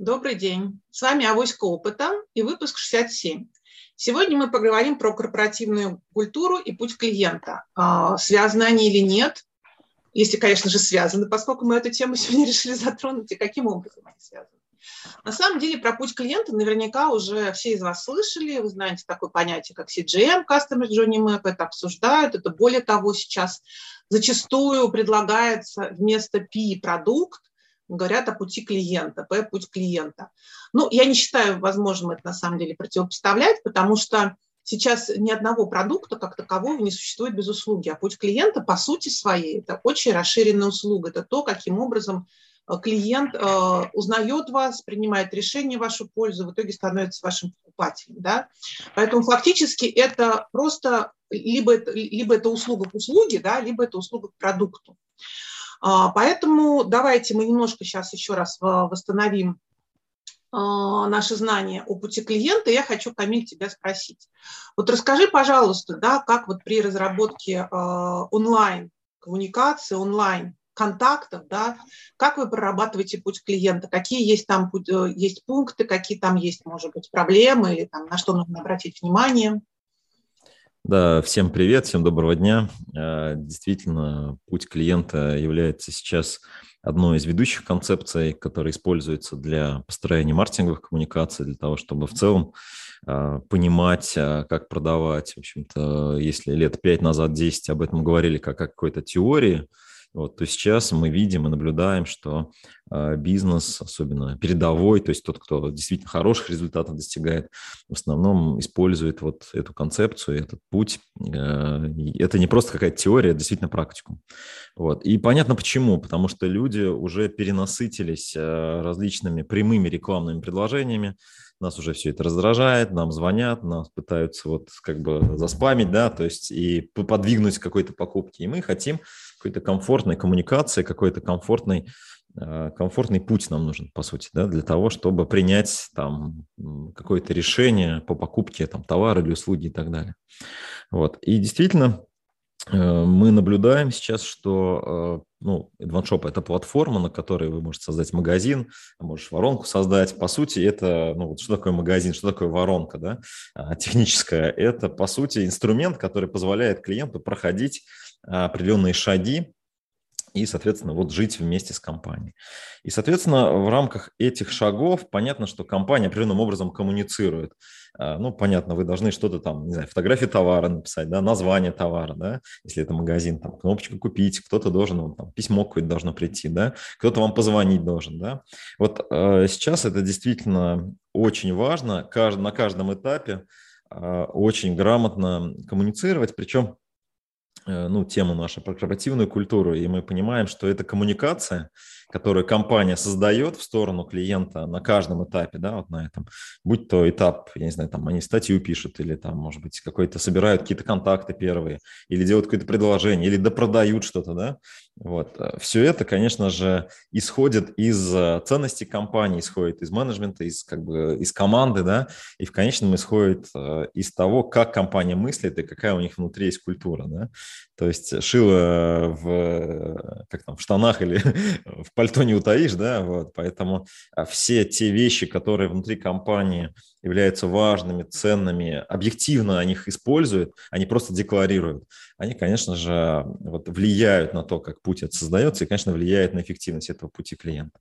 Добрый день. С вами Авоська Опыта и выпуск 67. Сегодня мы поговорим про корпоративную культуру и путь клиента. А, связаны они или нет? Если, конечно же, связаны, поскольку мы эту тему сегодня решили затронуть, и каким образом они связаны. На самом деле про путь клиента наверняка уже все из вас слышали. Вы знаете такое понятие, как CGM, Customer Journey Map, это обсуждают. Это более того, сейчас зачастую предлагается вместо P продукт, говорят о пути клиента, П – путь клиента. Ну, я не считаю возможным это на самом деле противопоставлять, потому что сейчас ни одного продукта как такового не существует без услуги, а путь клиента по сути своей – это очень расширенная услуга, это то, каким образом э, клиент э, узнает вас, принимает решение в вашу пользу, в итоге становится вашим покупателем. Да? Поэтому фактически это просто либо это, либо это услуга к услуге, да, либо это услуга к продукту. А, поэтому давайте мы немножко сейчас еще раз восстановим а, наши знания о пути клиента. Я хочу, Камиль, тебя спросить. Вот расскажи, пожалуйста, да, как вот при разработке а, онлайн коммуникации, онлайн контактов, да, как вы прорабатываете путь клиента, какие есть там э, есть пункты, какие там есть, может быть, проблемы или там на что нужно обратить внимание. Да, всем привет, всем доброго дня. Э, действительно, путь клиента является сейчас одной из ведущих концепций, которая используется для построения маркетинговых коммуникаций, для того, чтобы в целом э, понимать, э, как продавать. В общем-то, если лет пять назад, 10 об этом говорили как о какой-то теории, вот, то сейчас мы видим и наблюдаем, что э, бизнес, особенно передовой, то есть тот, кто действительно хороших результатов достигает, в основном использует вот эту концепцию, этот путь. Э, это не просто какая-то теория, это действительно практику. Вот. И понятно почему, потому что люди уже перенасытились э, различными прямыми рекламными предложениями, нас уже все это раздражает, нам звонят, нас пытаются вот как бы заспамить, да, то есть и подвигнуть какой-то покупки. И мы хотим какой-то комфортной коммуникации, какой-то комфортный, э, комфортный путь нам нужен, по сути, да, для того, чтобы принять там какое-то решение по покупке там, товара или услуги и так далее. Вот. И действительно, э, мы наблюдаем сейчас, что э, ну, AdvanShop – это платформа, на которой вы можете создать магазин, можешь воронку создать. По сути, это, ну, вот что такое магазин, что такое воронка, да, а, техническая? Это, по сути, инструмент, который позволяет клиенту проходить определенные шаги и, соответственно, вот жить вместе с компанией. И, соответственно, в рамках этих шагов понятно, что компания определенным образом коммуницирует. А, ну, понятно, вы должны что-то там, не знаю, фотографии товара написать, да, название товара, да, если это магазин, там, кнопочку купить, кто-то должен, вот, там, письмо какое-то должно прийти, да, кто-то вам позвонить должен, да. Вот э, сейчас это действительно очень важно, на каждом этапе э, очень грамотно коммуницировать, причем ну, тему нашу про корпоративную культуру, и мы понимаем, что это коммуникация, которую компания создает в сторону клиента на каждом этапе, да, вот на этом, будь то этап, я не знаю, там они статью пишут, или там, может быть, какой-то собирают какие-то контакты первые, или делают какое-то предложение, или допродают что-то, да, вот. Э, Все это, конечно же, исходит из э, ценностей компании, исходит из менеджмента, из, как бы, из команды, да, и в конечном исходит из того, как компания мыслит и какая у них внутри есть культура, да. То есть шило в, как там, в штанах или в пальто не утаишь, да, вот, поэтому а, все те вещи, которые внутри компании являются важными, ценными, объективно они их используют, они просто декларируют. Они, конечно же, вот, влияют на то, как путь это создается, и, конечно, влияют на эффективность этого пути клиента.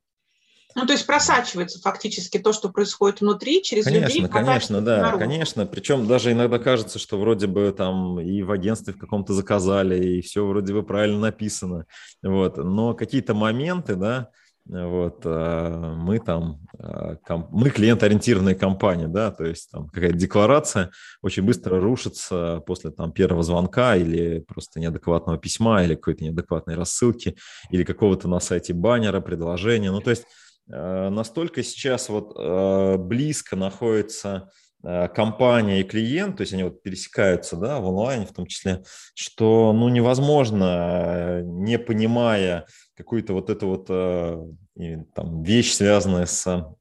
Ну, то есть просачивается фактически то, что происходит внутри, через конечно, людей. Конечно, да, наружу. конечно. Причем даже иногда кажется, что вроде бы там и в агентстве в каком-то заказали, и все вроде бы правильно написано. Вот. Но какие-то моменты, да, вот, а, мы там, а, мы клиент-ориентированная компания, да, то есть там какая-то декларация очень быстро рушится после там первого звонка или просто неадекватного письма или какой-то неадекватной рассылки или какого-то на сайте баннера, предложения, ну, то есть Э, настолько сейчас вот э, близко находится э, компания и клиент, то есть они вот пересекаются да, в онлайне в том числе, что ну, невозможно, не понимая какую-то вот эту вот там, вещь, связанная с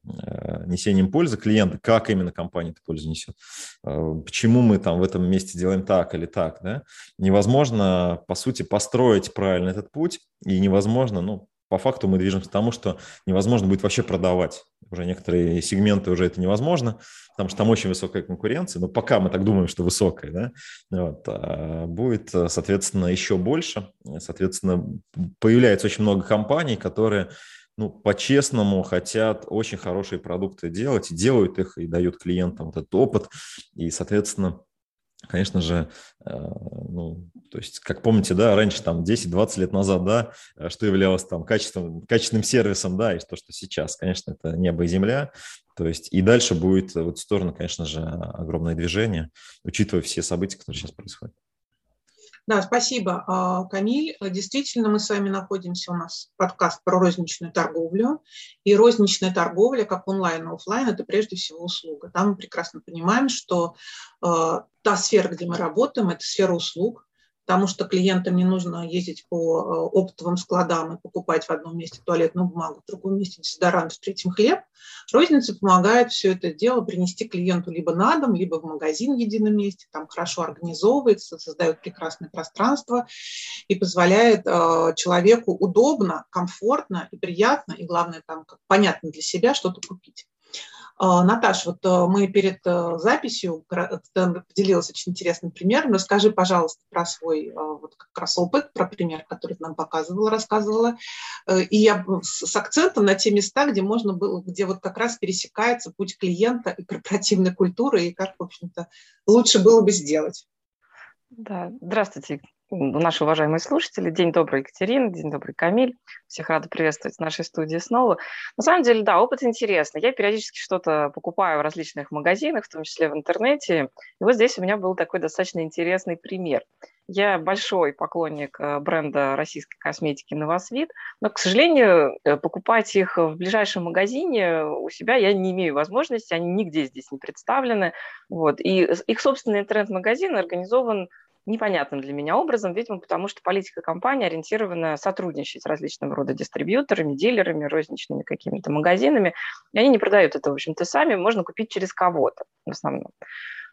несением пользы клиента, как именно компания эту пользу несет, почему мы там в этом месте делаем так или так, да, невозможно, по сути, построить правильно этот путь, и невозможно, ну, по факту мы движемся к тому, что невозможно будет вообще продавать. Уже некоторые сегменты уже это невозможно, потому что там очень высокая конкуренция, но пока мы так думаем, что высокая, да, вот, а будет, соответственно, еще больше. Соответственно, появляется очень много компаний, которые ну, по-честному хотят очень хорошие продукты делать, и делают их, и дают клиентам вот этот опыт, и, соответственно, конечно же, э, ну, то есть, как помните, да, раньше, там, 10-20 лет назад, да, э, что являлось там качественным, качественным сервисом, да, и то, что сейчас, конечно, это небо и земля, то есть, и дальше будет в эту сторону, конечно же, огромное движение, учитывая все события, которые сейчас происходят. Да, спасибо, а, Камиль. Действительно, мы с вами находимся, у нас подкаст про розничную торговлю. И розничная торговля, как онлайн и офлайн, это прежде всего услуга. Там мы прекрасно понимаем, что а, та сфера, где мы работаем, это сфера услуг, потому что клиентам не нужно ездить по э, оптовым складам и покупать в одном месте туалетную бумагу, в другом месте дезодорант, в третьем хлеб. Розница помогает все это дело принести клиенту либо на дом, либо в магазин в едином месте, там хорошо организовывается, создает прекрасное пространство и позволяет э, человеку удобно, комфортно и приятно, и главное, там, как понятно для себя что-то купить. А, Наташ, вот э, мы перед э, записью поделилась очень интересным примером. Расскажи, пожалуйста, про свой э, вот как раз опыт, про пример, который ты нам показывала, рассказывала. И я с акцентом на те места, где можно было, где вот как раз пересекается путь клиента и корпоративной культуры, и как, в общем-то, лучше было бы сделать. Да, здравствуйте, наши уважаемые слушатели. День добрый, Екатерина, день добрый, Камиль. Всех рада приветствовать в нашей студии снова. На самом деле, да, опыт интересный. Я периодически что-то покупаю в различных магазинах, в том числе в интернете. И вот здесь у меня был такой достаточно интересный пример. Я большой поклонник э, бренда российской косметики «Новосвит», но, к сожалению, э, покупать их в ближайшем магазине у себя я не имею возможности, они нигде здесь не представлены. Вот. И их собственный интернет-магазин организован непонятным для меня образом, видимо, потому что политика компании ориентирована сотрудничать с различного рода дистрибьюторами, дилерами, розничными какими-то магазинами, и они не продают это, в общем-то, сами, можно купить через кого-то в основном.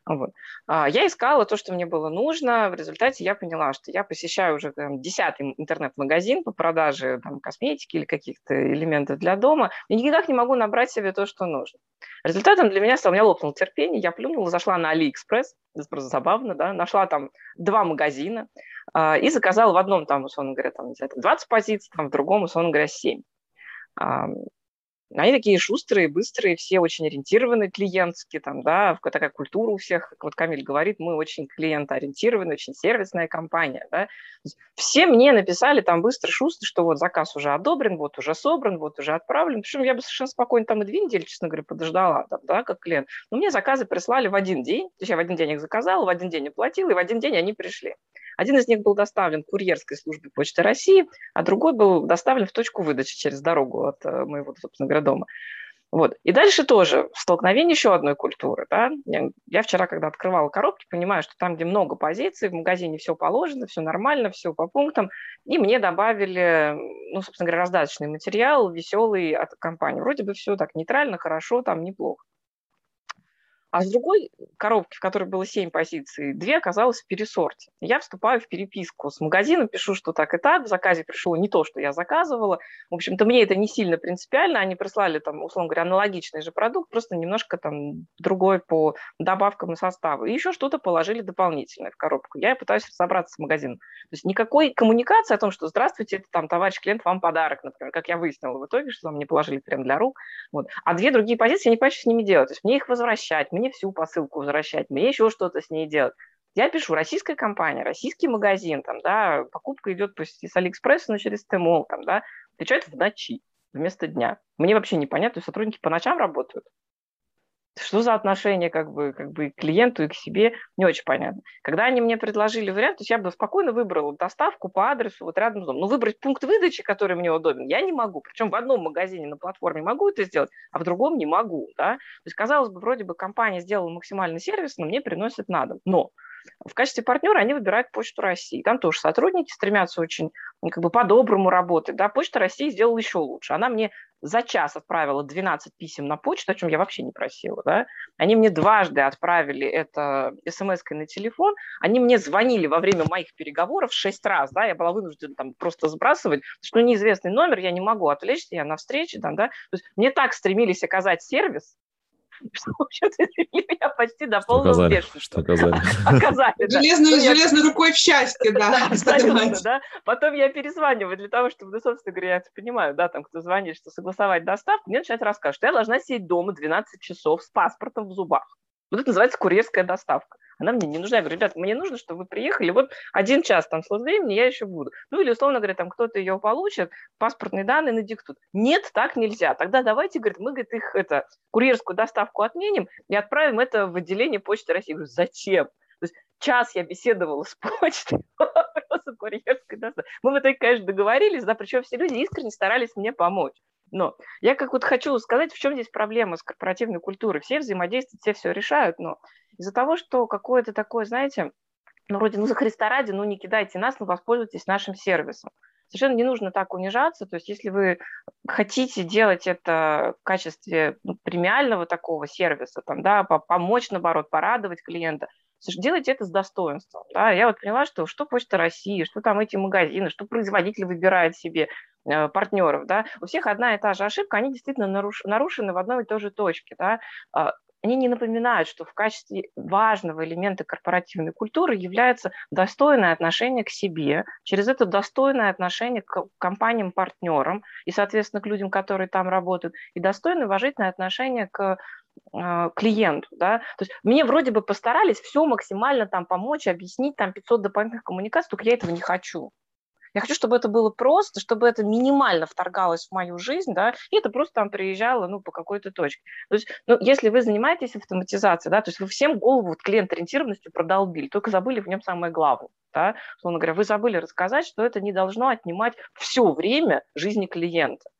Вот. А, я искала то, что мне было нужно. В результате я поняла, что я посещаю уже там, десятый интернет-магазин по продаже там, косметики или каких-то элементов для дома, и никак не могу набрать себе то, что нужно. Результатом для меня стал, у меня лопнул терпение, я плюнула, зашла на Алиэкспресс, это просто забавно, да, нашла там два магазина э, и заказала в одном, там, условно говоря, там, 20 позиций, там, в другом, условно говоря, 7. Они такие шустрые, быстрые, все очень ориентированы клиентски, там, да, такая культура у всех, как вот Камиль говорит, мы очень клиентоориентированы, очень сервисная компания, да. Все мне написали там быстро, шустро, что вот заказ уже одобрен, вот уже собран, вот уже отправлен. Причем я бы совершенно спокойно там и две недели, честно говоря, подождала, там, да, как клиент. Но мне заказы прислали в один день, то есть я в один день их заказала, в один день оплатила, и в один день они пришли. Один из них был доставлен курьерской службе Почты России, а другой был доставлен в точку выдачи через дорогу от э, моего, собственно говоря, дома. Вот. И дальше тоже столкновение еще одной культуры. Да? Я, вчера, когда открывала коробки, понимаю, что там, где много позиций, в магазине все положено, все нормально, все по пунктам, и мне добавили, ну, собственно говоря, раздаточный материал, веселый от компании. Вроде бы все так нейтрально, хорошо, там неплохо. А с другой коробки, в которой было 7 позиций, две оказалось в пересорте. Я вступаю в переписку с магазином, пишу, что так и так, в заказе пришло не то, что я заказывала. В общем-то, мне это не сильно принципиально, они прислали, там, условно говоря, аналогичный же продукт, просто немножко там другой по добавкам и составу. И еще что-то положили дополнительное в коробку. Я пытаюсь разобраться с магазином. То есть никакой коммуникации о том, что здравствуйте, это там товарищ клиент, вам подарок, например, как я выяснила в итоге, что там мне положили крем для рук. Вот. А две другие позиции я не понимаю, что с ними делать. То есть мне их возвращать, мне всю посылку возвращать, мне еще что-то с ней делать. Я пишу, российская компания, российский магазин, там, да, покупка идет пусть с Алиэкспресса, но через ТМО, там, да, отвечают в ночи вместо дня. Мне вообще непонятно, сотрудники по ночам работают что за отношение как бы, как бы к клиенту и к себе, не очень понятно. Когда они мне предложили вариант, то есть я бы спокойно выбрала доставку по адресу вот рядом с домом. Но выбрать пункт выдачи, который мне удобен, я не могу. Причем в одном магазине на платформе могу это сделать, а в другом не могу. Да? То есть, казалось бы, вроде бы компания сделала максимальный сервис, но мне приносят на дом. Но в качестве партнера они выбирают Почту России. Там тоже сотрудники стремятся очень как бы по-доброму работать. Да? Почта России сделала еще лучше. Она мне за час отправила 12 писем на почту, о чем я вообще не просила. Да? Они мне дважды отправили это смс-кой на телефон. Они мне звонили во время моих переговоров шесть раз. Да? Я была вынуждена там просто сбрасывать, что неизвестный номер, я не могу отвлечься, я на встрече. Там, да? То есть мне так стремились оказать сервис, что, в общем-то, меня почти до полного бешенства. Что оказали? Оказали, Железной, ну, железной рукой в счастье, да. Абсолютно, да. Потом я перезваниваю для того, чтобы, ну, собственно говоря, я понимаю, да, там, кто звонит, что согласовать доставку, мне начинают рассказывать, что я должна сидеть дома 12 часов с паспортом в зубах. Вот это называется курьерская доставка. Она мне не нужна. Я говорю, ребят, мне нужно, чтобы вы приехали. Вот один час там слот времени я еще буду. Ну или, условно говоря, там кто-то ее получит, паспортные данные надиктуют. Нет, так нельзя. Тогда давайте, говорит, мы, говорит, их это, курьерскую доставку отменим и отправим это в отделение Почты России. Я говорю, зачем? То есть час я беседовала с почтой по вопросу курьерской доставки. Мы в итоге, конечно, договорились, да, причем все люди искренне старались мне помочь. Но я как вот хочу сказать, в чем здесь проблема с корпоративной культурой. Все взаимодействуют, все все решают, но из-за того, что какое-то такое, знаете, ну, вроде, ну, за Христа ради, ну, не кидайте нас, но воспользуйтесь нашим сервисом. Совершенно не нужно так унижаться. То есть если вы хотите делать это в качестве ну, премиального такого сервиса, там, да, помочь, наоборот, порадовать клиента, делайте это с достоинством. Да. Я вот поняла, что что Почта России, что там эти магазины, что производитель выбирает себе э, партнеров, да, у всех одна и та же ошибка, они действительно наруш, нарушены в одной и той же точке, да, а, они не напоминают, что в качестве важного элемента корпоративной культуры является достойное отношение к себе, через это достойное отношение к компаниям-партнерам и, соответственно, к людям, которые там работают, и достойное уважительное отношение к клиенту, да, то есть мне вроде бы постарались все максимально там помочь, объяснить там 500 дополнительных коммуникаций, только я этого не хочу. Я хочу, чтобы это было просто, чтобы это минимально вторгалось в мою жизнь, да, и это просто там приезжало, ну, по какой-то точке. То есть, ну, если вы занимаетесь автоматизацией, да, то есть вы всем голову вот, клиент-ориентированностью продолбили, только забыли в нем самое главное, да, условно говоря, вы забыли рассказать, что это не должно отнимать все время жизни клиента.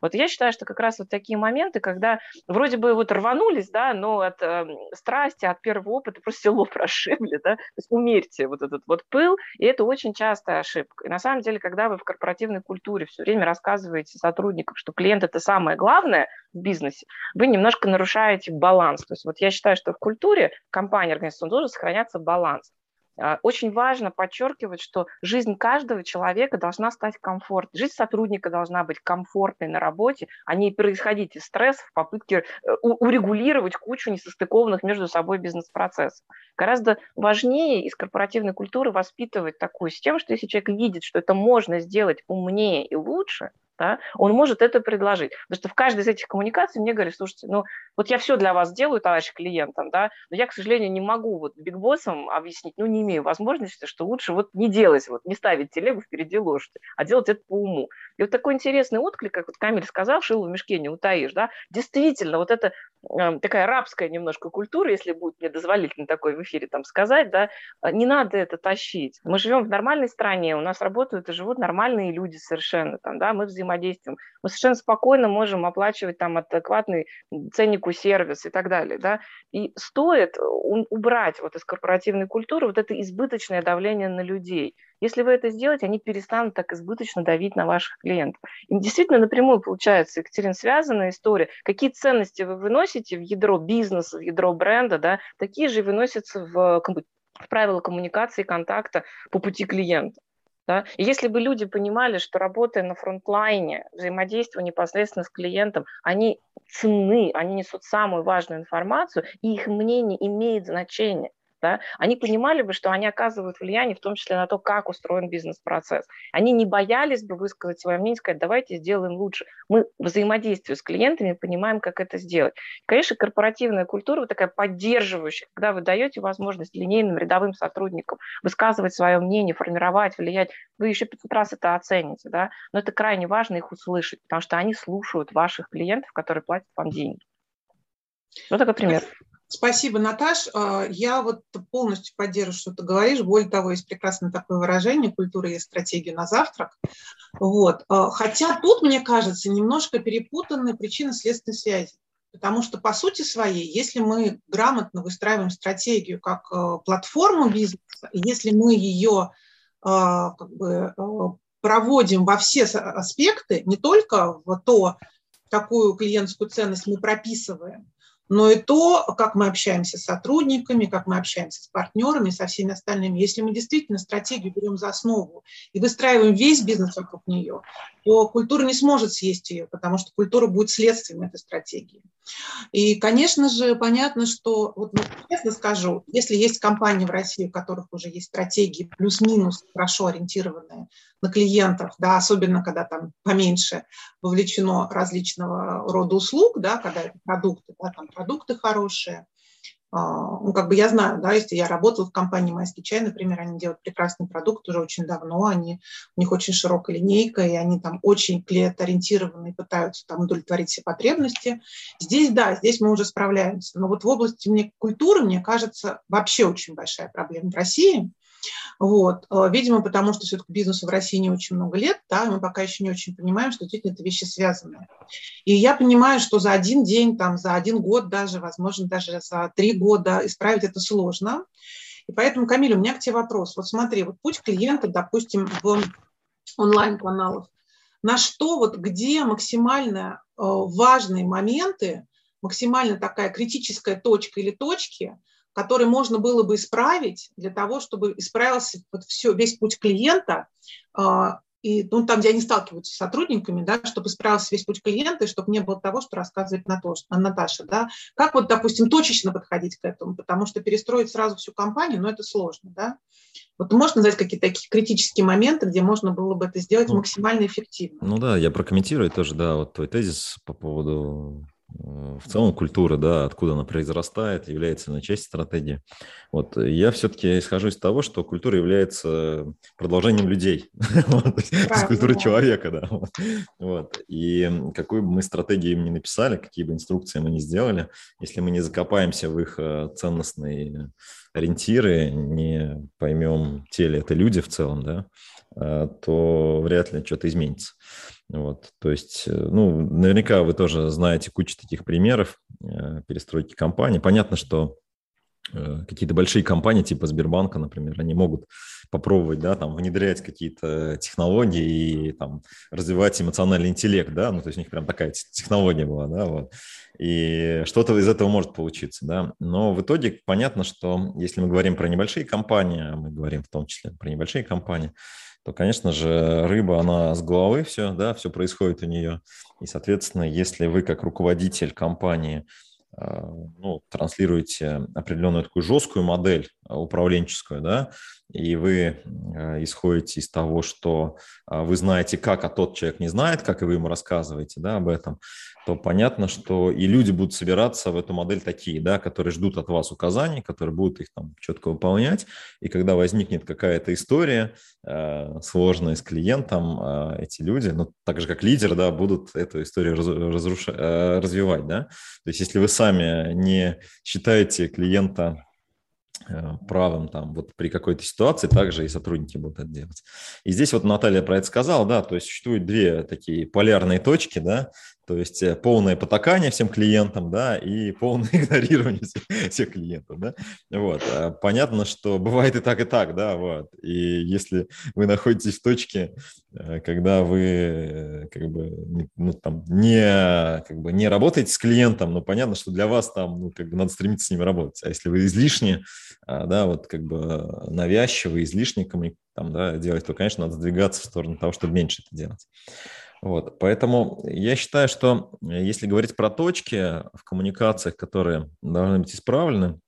Вот я считаю, что как раз вот такие моменты, когда вроде бы вот рванулись, да, но от э, страсти, от первого опыта просто село прошибли, да, то есть умерьте вот этот вот пыл, и это очень частая ошибка. И на самом деле, когда вы в корпоративной культуре все время рассказываете сотрудникам, что клиент – это самое главное в бизнесе, вы немножко нарушаете баланс. То есть вот я считаю, что в культуре компании, организации должен сохраняться баланс. А, очень важно подчеркивать, что жизнь каждого человека должна стать комфортной. Жизнь сотрудника должна быть комфортной на работе, а не происходить из стресса в попытке э, урегулировать кучу несостыкованных между собой бизнес-процессов. Гораздо важнее из корпоративной культуры воспитывать такую систему, что если человек видит, что это можно сделать умнее и лучше – да, он может это предложить. Потому что в каждой из этих коммуникаций мне говорят, слушайте, ну вот я все для вас делаю, товарищ клиентам, да, но я, к сожалению, не могу вот бигбоссам объяснить, ну не имею возможности, что лучше вот не делать, вот не ставить телегу впереди лошади, а делать это по уму. И вот такой интересный отклик, как вот Камиль сказал, шил в мешке не утаишь, да, действительно, вот это э, такая рабская немножко культура, если будет мне дозволительно такой в эфире там сказать, да, э, не надо это тащить. Мы живем в нормальной стране, у нас работают и живут нормальные люди совершенно, там, да, мы взаимодействуем взаимодействием. Мы совершенно спокойно можем оплачивать там адекватный ценнику сервис и так далее. Да? И стоит убрать вот из корпоративной культуры вот это избыточное давление на людей. Если вы это сделаете, они перестанут так избыточно давить на ваших клиентов. И действительно напрямую получается, Екатерина, связанная история. Какие ценности вы выносите в ядро бизнеса, в ядро бренда, да, такие же выносятся в, в правила коммуникации, контакта по пути клиента. Да? И если бы люди понимали, что работая на фронтлайне, взаимодействуя непосредственно с клиентом, они ценны, они несут самую важную информацию, и их мнение имеет значение да, они понимали бы, что они оказывают влияние в том числе на то, как устроен бизнес-процесс. Они не боялись бы высказать свое мнение, сказать, давайте сделаем лучше. Мы взаимодействуем с клиентами, понимаем, как это сделать. Конечно, корпоративная культура вот такая поддерживающая, когда вы даете возможность линейным рядовым сотрудникам высказывать свое мнение, формировать, влиять, вы еще 500 раз это оцените, да, но это крайне важно их услышать, потому что они слушают ваших клиентов, которые платят вам деньги. Вот такой пример. Спасибо, Наташ. А, я вот полностью поддерживаю, что ты говоришь. Более того, есть прекрасное такое выражение «культура есть стратегия на завтрак». Вот. А, хотя тут, мне кажется, немножко перепутаны причины следственной связи. Потому что по сути своей, если мы грамотно выстраиваем стратегию как э, платформу бизнеса, если мы ее как бы, проводим во все аспекты, не только в то, какую клиентскую ценность мы прописываем, но и то, как мы общаемся с сотрудниками, как мы общаемся с партнерами, со всеми остальными. Если мы действительно стратегию берем за основу и выстраиваим весь бизнес вокруг нее, то культура не сможет съесть ее, потому что культура будет следствием этой стратегии. И, конечно же, понятно, что, вот, ну, честно скажу, если есть компании в России, у которых уже есть стратегии плюс-минус хорошо ориентированные на клиентов, да, особенно когда там поменьше вовлечено различного рода услуг, да, когда это продукты, да, там продукты хорошие, а, ну, как бы я знаю, да, если я работала в компании «Майский чай», например, они делают прекрасный продукт уже очень давно, они, у них очень широкая линейка, и они там очень клиент-ориентированы пытаются там удовлетворить все потребности. Здесь, да, здесь мы уже справляемся. Но вот в области мне, культуры, мне кажется, вообще очень большая проблема в России. Вот. Э, видимо, потому что все-таки бизнесу в России не очень много лет, да, мы пока еще не очень понимаем, что действительно это вещи связанные. И я понимаю, что за один день, там, за один год даже, возможно, даже за три года исправить это сложно. И поэтому, Камиль, у меня к тебе вопрос. Вот смотри, вот путь клиента, допустим, в онлайн-каналах, на что, вот где максимально э, важные моменты, максимально такая критическая точка или точки – который можно было бы исправить для того, чтобы исправился вот все, весь путь клиента, а, и ну, там, где они сталкиваются с сотрудниками, да, чтобы исправился весь путь клиента, и чтобы не было того, что рассказывает Наташа. Да. Как вот, допустим, точечно подходить к этому, потому что перестроить сразу всю компанию, ну, это сложно. Да. Вот можно назвать какие-то такие критические моменты, где можно было бы это сделать ну, максимально эффективно? Ну да, я прокомментирую тоже, да, вот твой тезис по поводу в целом культура, да, откуда она произрастает, является на часть стратегии. Вот я все-таки исхожу из того, что культура является продолжением людей, из культуры человека, да. Вот. И какую бы мы стратегию им не написали, какие бы инструкции мы не сделали, если мы не закопаемся в их э, ценностные ориентиры, не поймем, те ли это люди в целом, да, э, то вряд ли что-то изменится. Вот, то есть, э, ну, наверняка вы тоже знаете кучу таких примеров э, перестройки компании. Понятно, что э, какие-то большие компании типа Сбербанка, например, они могут попробовать, да, там, внедрять какие-то технологии и там развивать эмоциональный интеллект, да, ну, то есть у них прям такая технология была, да, вот, и что-то из этого может получиться, да, но в итоге понятно, что если мы говорим про небольшие компании, а мы говорим в том числе про небольшие компании, то, конечно же, рыба, она с головы все, да, все происходит у нее. И, соответственно, если вы как руководитель компании а, ну, транслируете определенную такую жесткую модель управленческую, да, и вы а, исходите из того, что вы знаете, как, а тот человек не знает, как и вы ему рассказываете да, об этом, то понятно, что и люди будут собираться в эту модель такие, да, которые ждут от вас указаний, которые будут их там четко выполнять. И когда возникнет какая-то история э, сложная с клиентом, э, эти люди, ну, так же как лидер, да, будут эту историю разруш... э, развивать, да. То есть если вы сами не считаете клиента Э, правым там вот при какой-то ситуации также и сотрудники будут это делать. И здесь вот Наталья про это сказала, да, то есть существуют две такие полярные точки, да, то есть э, полное потакание всем клиентам, да, и полное игнорирование всех, клиентов, да. Вот. А понятно, что бывает и так, и так, да, вот. И если вы находитесь в точке, э, когда вы как бы ну, там, не, как бы не работаете с клиентом, ну, понятно, что для вас там ну, как бы надо стремиться с ними работать. А если вы излишне, а, да, вот как бы навязчиво, излишне там, да, делать, то, конечно, надо сдвигаться в сторону того, чтобы меньше это делать. Вот, поэтому я считаю, что э, если говорить про точки в коммуникациях, которые должны быть исправлены,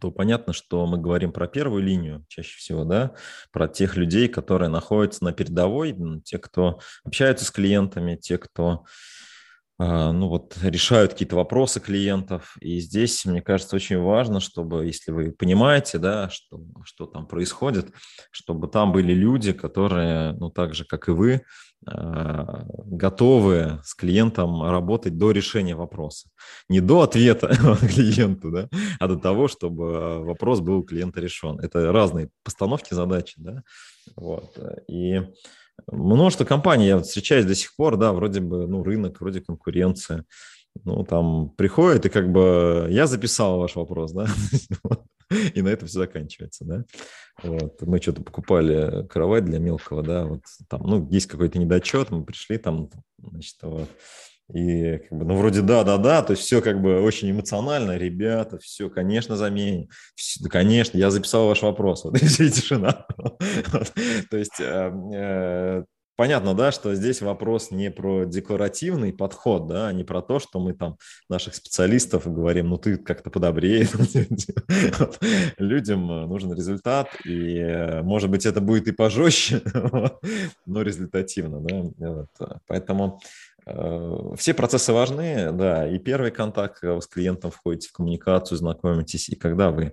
то понятно, что мы говорим про первую линию чаще всего, да, про тех людей, которые находятся на передовой, те, кто общаются с клиентами, те, кто ну вот, решают какие-то вопросы клиентов. И здесь, мне кажется, очень важно, чтобы, если вы понимаете, да, что, что там происходит, чтобы там были люди, которые, ну так же, как и вы, а, готовы с клиентом работать до решения вопроса. Не до ответа клиенту, да, а до того, чтобы вопрос был у клиента решен. Это разные постановки задачи, да, вот. И множество компаний я встречаюсь до сих пор, да, вроде бы, ну, рынок, вроде конкуренция. Ну, там приходит, и как бы я записал ваш вопрос, да, и на этом все заканчивается, да. Вот. Мы что-то покупали кровать для мелкого, да, вот там, ну, есть какой-то недочет, мы пришли там, значит, вот, и как бы, ну, вроде да, да, да, то есть все как бы очень эмоционально, ребята, все, конечно, заменим. Все, да, конечно, я записал ваш вопрос, вот, и тишина. То есть э, э, понятно, да, что здесь вопрос не про декларативный подход, да, а не про то, что мы там наших специалистов говорим, ну ты как-то подобрее. Людям нужен результат, и, э, может быть, это будет и пожестче, но результативно, да. Поэтому Э, все процессы важны, да, и первый контакт, когда вы с клиентом входите в коммуникацию, знакомитесь, и когда вы э,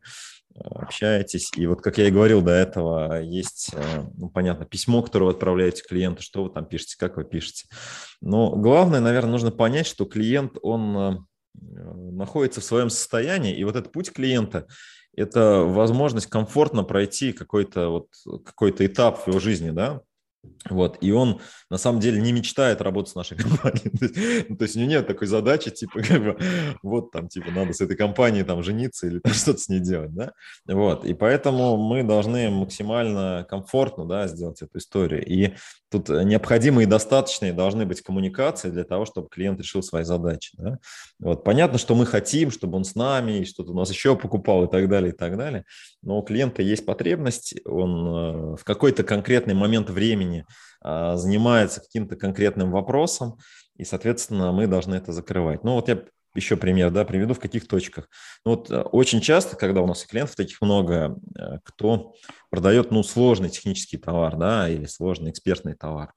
общаетесь. И вот, как я и говорил до этого, есть, э, ну, понятно, письмо, которое вы отправляете клиенту, что вы там пишете, как вы пишете. Но главное, наверное, нужно понять, что клиент, он находится в своем состоянии, и вот этот путь клиента – это возможность комфортно пройти какой-то вот, какой-то этап в его жизни, да, вот, и он на самом деле не мечтает работать с нашей компанией. то, есть, ну, то есть у него нет такой задачи, типа, как бы, вот там, типа, надо с этой компанией там жениться или что-то с ней делать, да. Вот, и поэтому мы должны максимально комфортно, да, сделать эту историю. И тут необходимые и достаточные должны быть коммуникации для того, чтобы клиент решил свои задачи, да. Вот, понятно, что мы хотим, чтобы он с нами, и что-то у нас еще покупал и так далее, и так далее. Но у клиента есть потребность, он э, в какой-то конкретный момент времени а, занимается каким-то конкретным вопросом, и, соответственно, мы должны это закрывать. Ну, вот я еще пример, да, приведу в каких точках. Ну, вот э, очень часто, когда у нас и клиентов таких много, э, кто продает, ну, сложный технический товар, да, или сложный экспертный товар.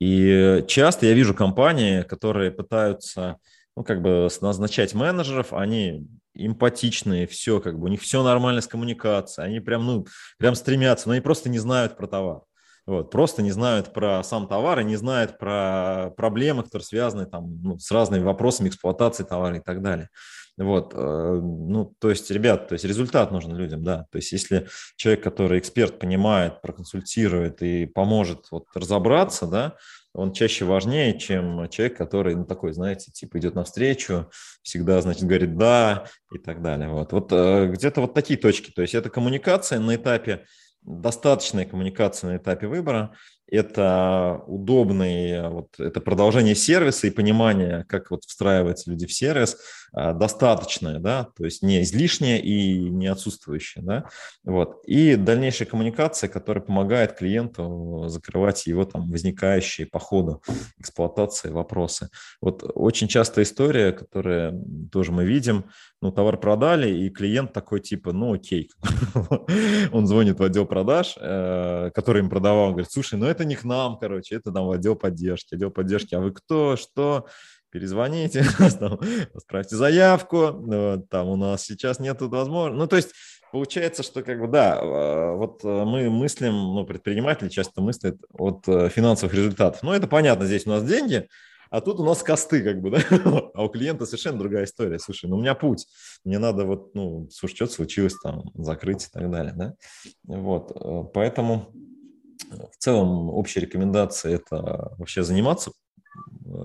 И часто я вижу компании, которые пытаются, ну, как бы назначать менеджеров, они эмпатичные, все, как бы у них все нормально с коммуникацией, они прям, ну, прям стремятся, но они просто не знают про товар. Вот, просто не знают про сам товар и не знают про проблемы, которые связаны там, ну, с разными вопросами эксплуатации товара и так далее. Вот, э, ну, то есть, ребят, то есть результат нужен людям, да. То есть, если человек, который эксперт, понимает, проконсультирует и поможет вот разобраться, да, он чаще важнее, чем человек, который, ну, такой, знаете, типа идет навстречу, всегда, значит, говорит «да» и так далее. Вот, вот э, где-то вот такие точки. То есть, это коммуникация на этапе достаточная коммуникация на этапе выбора, это удобный, вот, это продолжение сервиса и понимание, как вот встраиваются люди в сервис, а, достаточное, да, то есть не излишнее и не отсутствующее, да, вот, и дальнейшая коммуникация, которая помогает клиенту закрывать его там возникающие по ходу эксплуатации вопросы. Вот очень частая история, которая тоже мы видим, ну, товар продали, и клиент такой типа, ну, окей, он звонит в отдел продаж, э, который им продавал, говорит, слушай, ну, это не к нам, короче, это там в отдел поддержки, отдел поддержки, а вы кто, что, перезвоните, отправьте заявку, ну, там у нас сейчас нет возможности. Ну, то есть получается, что как бы да, а, вот э, мы мыслим, ну, предприниматели часто мыслят от э, финансовых результатов. Ну, это понятно, здесь у нас деньги, а тут у нас косты, как бы, да, а у клиента совершенно другая история. Слушай, ну у меня путь, мне надо вот, ну, слушай, что случилось там, закрыть и так далее, да. Вот, э, поэтому в целом общая рекомендация – это вообще заниматься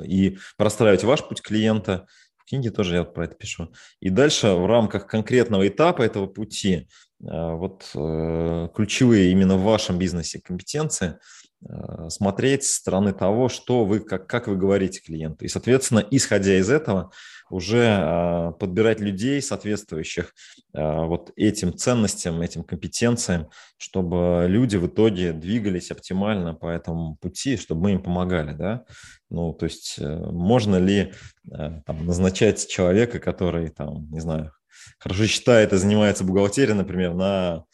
и простраивать ваш путь клиента. В книге тоже я про это пишу. И дальше в рамках конкретного этапа этого пути э, вот э, ключевые именно в вашем бизнесе компетенции э, смотреть с стороны того, что вы, как, как вы говорите клиенту. И, соответственно, исходя из этого, уже а, подбирать людей, соответствующих а, вот этим ценностям, этим компетенциям, чтобы люди в итоге двигались оптимально по этому пути, чтобы мы им помогали, да. Ну, то есть э, можно ли э, там, назначать человека, который, там, не знаю, хорошо считает и занимается бухгалтерией, например, на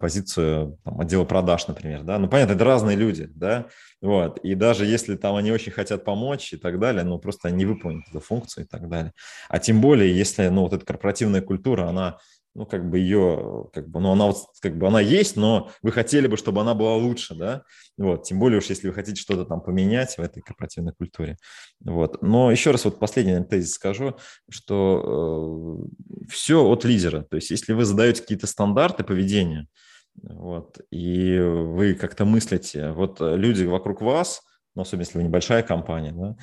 позицию там, отдела продаж, например, да, ну, понятно, это разные люди, да, вот, и даже если там они очень хотят помочь и так далее, ну, просто они не выполнят эту функцию и так далее, а тем более, если, ну, вот эта корпоративная культура, она ну, как бы ее, как бы, ну, она вот, как бы, она есть, но вы хотели бы, чтобы она была лучше, да, вот, тем более уж, если вы хотите что-то там поменять в этой корпоративной культуре, вот, но еще раз вот последний тезис скажу, что э, все от лидера, то есть если вы задаете какие-то стандарты поведения, Вот. И вы как-то мыслите, вот люди вокруг вас, ну, особенно если вы небольшая компания, да,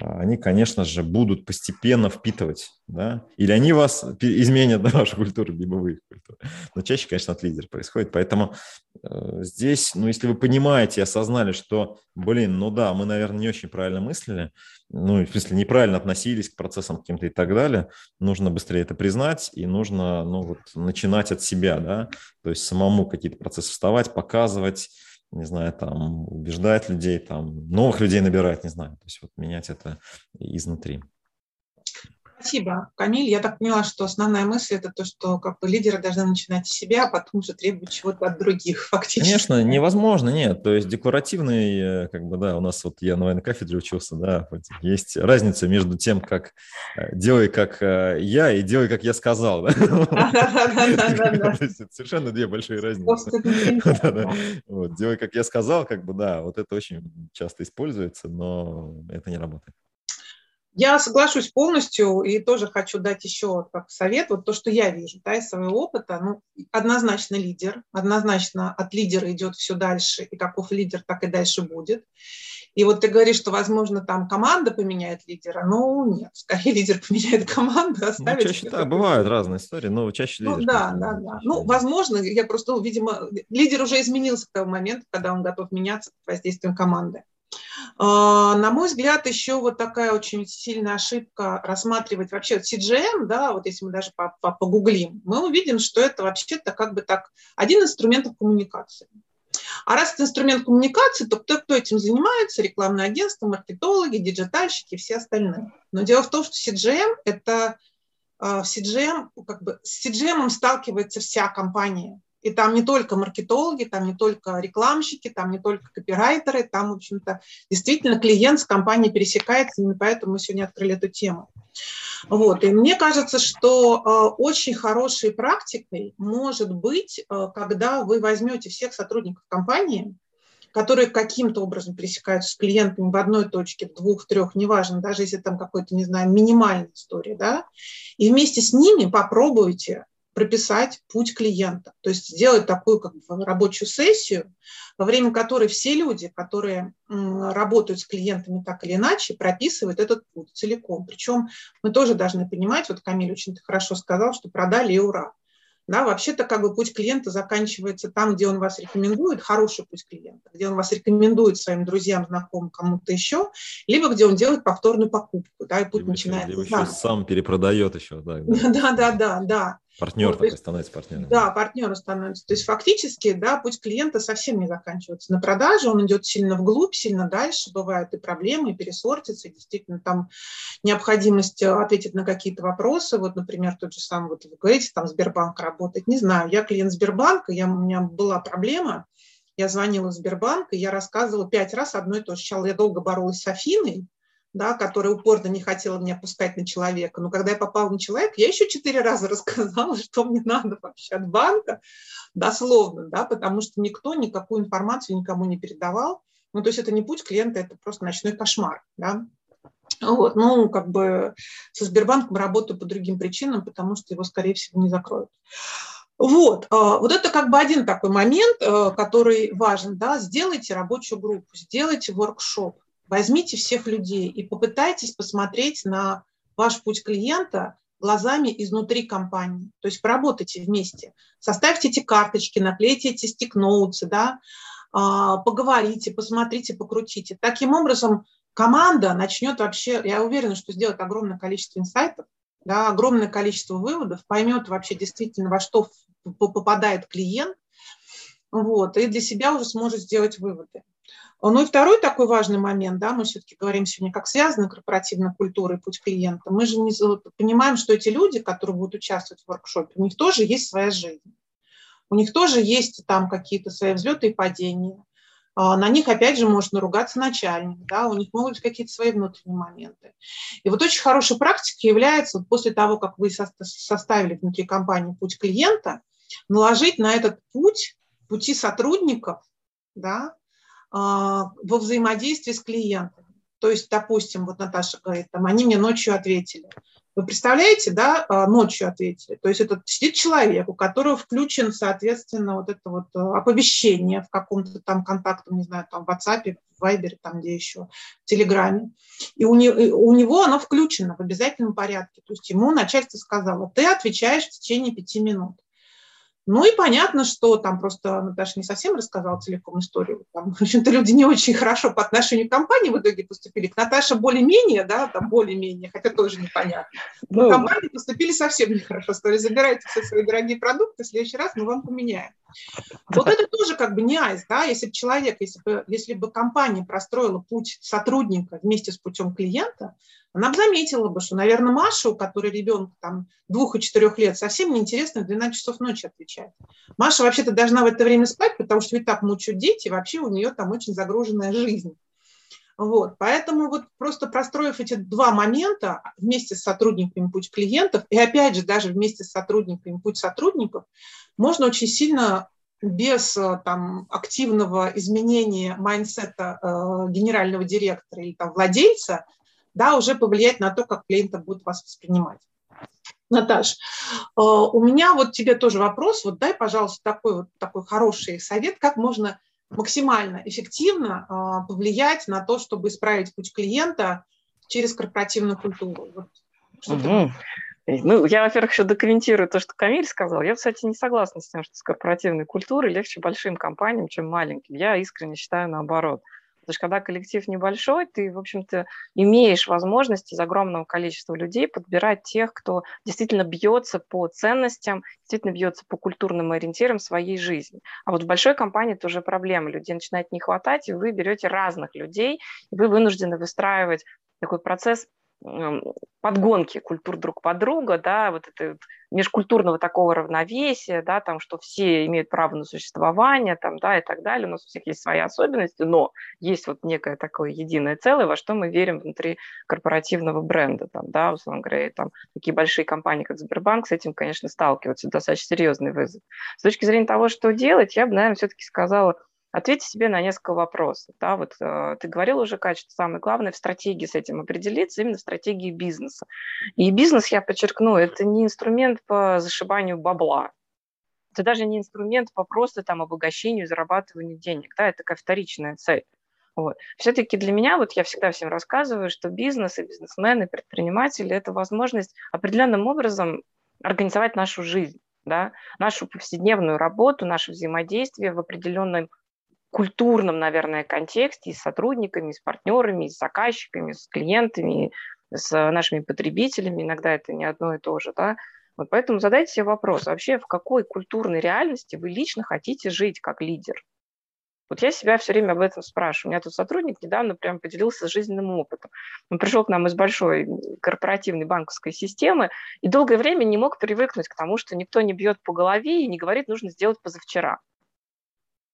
они, конечно же, будут постепенно впитывать, да, или они вас изменят на вашу культуру, либо вы их культуру. Но чаще, конечно, от лидера происходит. Поэтому э, здесь, ну, если вы понимаете, осознали, что, блин, ну да, мы, наверное, не очень правильно мыслили, ну, в смысле, неправильно относились к процессам каким-то и так далее, нужно быстрее это признать, и нужно, ну, вот, начинать от себя, да, то есть самому какие-то процессы вставать, показывать, не знаю, там, убеждать людей, там, новых людей набирать, не знаю, то есть вот менять это изнутри. Спасибо, Камиль. Я так поняла, что основная мысль это то, что как бы лидеры должны начинать с себя, а потом уже требовать чего-то от других, фактически. Конечно, невозможно, нет. То есть декларативный, э, как бы, да, у нас вот я на военной кафедре учился, да, есть разница между тем, как э, делай, как э, я, и делай, как я сказал. Совершенно две большие разницы. Делай, как я сказал, как бы, да, вот это очень часто используется, но это не работает. Я соглашусь полностью и тоже хочу дать еще как совет, вот то, что я вижу да, из своего опыта. Ну, однозначно лидер, однозначно от лидера идет все дальше, и каков лидер, так и дальше будет. И вот ты говоришь, что, возможно, там команда поменяет лидера. Ну, нет, скорее лидер поменяет команду, ну, оставит... Ну, чаще так, бывают разные истории, но чаще ну, лидер. Ну, да, да, да. Ну, возможно, я просто, ну, видимо, лидер уже изменился к тому моменту, когда он готов меняться под воздействием команды. А, на мой взгляд, еще вот такая очень сильная ошибка рассматривать вообще CJM, да, вот если мы даже погуглим, мы увидим, что это вообще-то как бы так один из инструментов коммуникации. А раз это инструмент коммуникации, то кто, кто этим занимается? Рекламное агентство, маркетологи, диджитальщики и все остальные. Но дело в том, что CJM – это а, в CJM, как бы, с CJM сталкивается вся компания. И там не только маркетологи, там не только рекламщики, там не только копирайтеры, там, в общем-то, действительно клиент с компанией пересекается, именно поэтому мы сегодня открыли эту тему. Вот. И мне кажется, что э, очень хорошей практикой может быть, э, когда вы возьмете всех сотрудников компании, которые каким-то образом пересекаются с клиентами в одной точке, в двух, трех, неважно, даже если там какой-то, не знаю, минимальная история, да, и вместе с ними попробуйте прописать путь клиента, то есть сделать такую как бы, рабочую сессию, во время которой все люди, которые работают с клиентами так или иначе, прописывают этот путь целиком. Причем мы тоже должны понимать, вот Камиль очень хорошо сказал, что продали и ура. Да, вообще-то как бы путь клиента заканчивается там, где он вас рекомендует, хороший путь клиента, где он вас рекомендует своим друзьям, знакомым, кому-то еще, либо где он делает повторную покупку, да, и путь либо начинается. Либо еще сам перепродает еще, да. Да, да, да, да. Партнер вот, такой становится партнером. Да, партнером становится. То есть фактически, да, путь клиента совсем не заканчивается на продаже, он идет сильно вглубь, сильно дальше, бывают и проблемы, и пересортится, и действительно там необходимость э, ответить на какие-то вопросы, вот, например, тот же самый, вот вы говорите, там Сбербанк работает, не знаю, я клиент Сбербанка, я, у меня была проблема, я звонила в Сбербанк, и я рассказывала пять раз одно и то же. Сначала я долго боролась с Афиной, да, которая упорно не хотела меня пускать на человека. Но когда я попала на человека, я еще четыре раза рассказала, что мне надо вообще от банка, дословно, да, потому что никто никакую информацию никому не передавал. Ну, то есть это не путь клиента, это просто ночной кошмар, да. Вот, ну, как бы со Сбербанком работаю по другим причинам, потому что его, скорее всего, не закроют. Вот, а, вот это как бы один такой момент, э, который важен, да, сделайте рабочую группу, сделайте воркшоп, Возьмите всех людей и попытайтесь посмотреть на ваш путь клиента глазами изнутри компании. То есть поработайте вместе. Составьте эти карточки, наклейте эти стикноутсы, да, а, поговорите, посмотрите, покрутите. Таким образом, команда начнет вообще, я уверена, что сделает огромное количество инсайтов, да, огромное количество выводов, поймет вообще действительно, во что попадает клиент, вот, и для себя уже сможет сделать выводы. Ну и второй такой важный момент, да, мы все-таки говорим сегодня, как связана корпоративная культура и путь клиента. Мы же не понимаем, что эти люди, которые будут участвовать в воркшопе, у них тоже есть своя жизнь. У них тоже есть там какие-то свои взлеты и падения. А, на них, опять же, может наругаться начальник, да, у них могут быть какие-то свои внутренние моменты. И вот очень хорошей практикой является, вот после того, как вы составили внутри компании путь клиента, наложить на этот путь, пути сотрудников, да, во взаимодействии с клиентами. То есть, допустим, вот Наташа говорит, там, они мне ночью ответили. Вы представляете, да, а, ночью ответили. То есть это сидит человек, у которого включен, соответственно, вот это вот э, оповещение в каком-то там контакте, не знаю, там в WhatsApp, в Viber, там где еще, в Телеграме. И у, не, у него оно включено в обязательном порядке. То есть ему начальство сказало, ты отвечаешь в течение пяти минут. Ну и понятно, что там просто Наташа не совсем рассказала целиком историю. Там, в общем-то, люди не очень хорошо по отношению к компании в итоге поступили. К Наташе более-менее, да, там более-менее, хотя тоже непонятно. Но ну, компании поступили совсем нехорошо. Сказали, забирайте все свои дорогие продукты, в следующий раз мы вам поменяем. Вот это тоже как бы не айс, да, если бы человек, если бы, если бы компания простроила путь сотрудника вместе с путем клиента, она бы заметила бы, что, наверное, Маша, у которой ребенок там двух и четырех лет, совсем неинтересно в 12 часов ночи отвечать. Маша вообще-то должна в это время спать, потому что ведь так мучают дети, вообще у нее там очень загруженная жизнь. Вот, поэтому вот просто простроив эти два момента вместе с сотрудниками путь клиентов и опять же даже вместе с сотрудниками путь сотрудников, можно очень сильно без там, активного изменения mindset а э, генерального директора или там, владельца – да, уже повлиять на то, как клиенты будут вас воспринимать. Наташ, э, у меня вот тебе тоже вопрос. Вот дай, пожалуйста, такой вот такой хороший совет, как можно максимально эффективно э, повлиять на то, чтобы исправить путь клиента через корпоративную культуру. Вот. Ну, я, во-первых, еще докомментирую то, что Камиль сказал. Я, кстати, не согласна с тем, что с корпоративной культурой легче большим компаниям, чем маленьким. Я искренне считаю наоборот. Потому что когда коллектив небольшой, ты, в общем-то, имеешь возможность из огромного количества людей подбирать тех, кто действительно бьется по ценностям, действительно бьется по культурным ориентирам своей жизни. А вот в большой компании это уже проблема. Людей начинает не хватать, и вы берете разных людей, и вы вынуждены выстраивать такой процесс подгонки культур друг под друга, да, вот это межкультурного такого равновесия, да, там, что все имеют право на существование, там, да, и так далее. У нас у всех есть свои особенности, но есть вот некое такое единое целое, во что мы верим внутри корпоративного бренда, там, да, условно говоря, там, такие большие компании, как Сбербанк, с этим, конечно, сталкиваются, достаточно серьезный вызов. С точки зрения того, что делать, я бы, наверное, все-таки сказала, Ответьте себе на несколько вопросов. Да? Вот, э, ты говорил уже, Катя, что самое главное в стратегии с этим определиться, именно в стратегии бизнеса. И бизнес, я подчеркну, это не инструмент по зашибанию бабла. Это даже не инструмент по просто там, обогащению, зарабатыванию денег. Да? Это такая вторичная цель. Вот. Все-таки для меня, вот я всегда всем рассказываю, что бизнес и бизнесмены, предприниматели – это возможность определенным образом организовать нашу жизнь, да, нашу повседневную работу, наше взаимодействие в определенном культурном, наверное, контексте и с сотрудниками, и с партнерами, и с заказчиками, с клиентами, с нашими потребителями. Иногда это не одно и то же. Да? Вот поэтому задайте себе вопрос, вообще в какой культурной реальности вы лично хотите жить как лидер? Вот я себя все время об этом спрашиваю. У меня тут сотрудник недавно прям поделился жизненным опытом. Он пришел к нам из большой корпоративной банковской системы и долгое время не мог привыкнуть к тому, что никто не бьет по голове и не говорит, нужно сделать позавчера.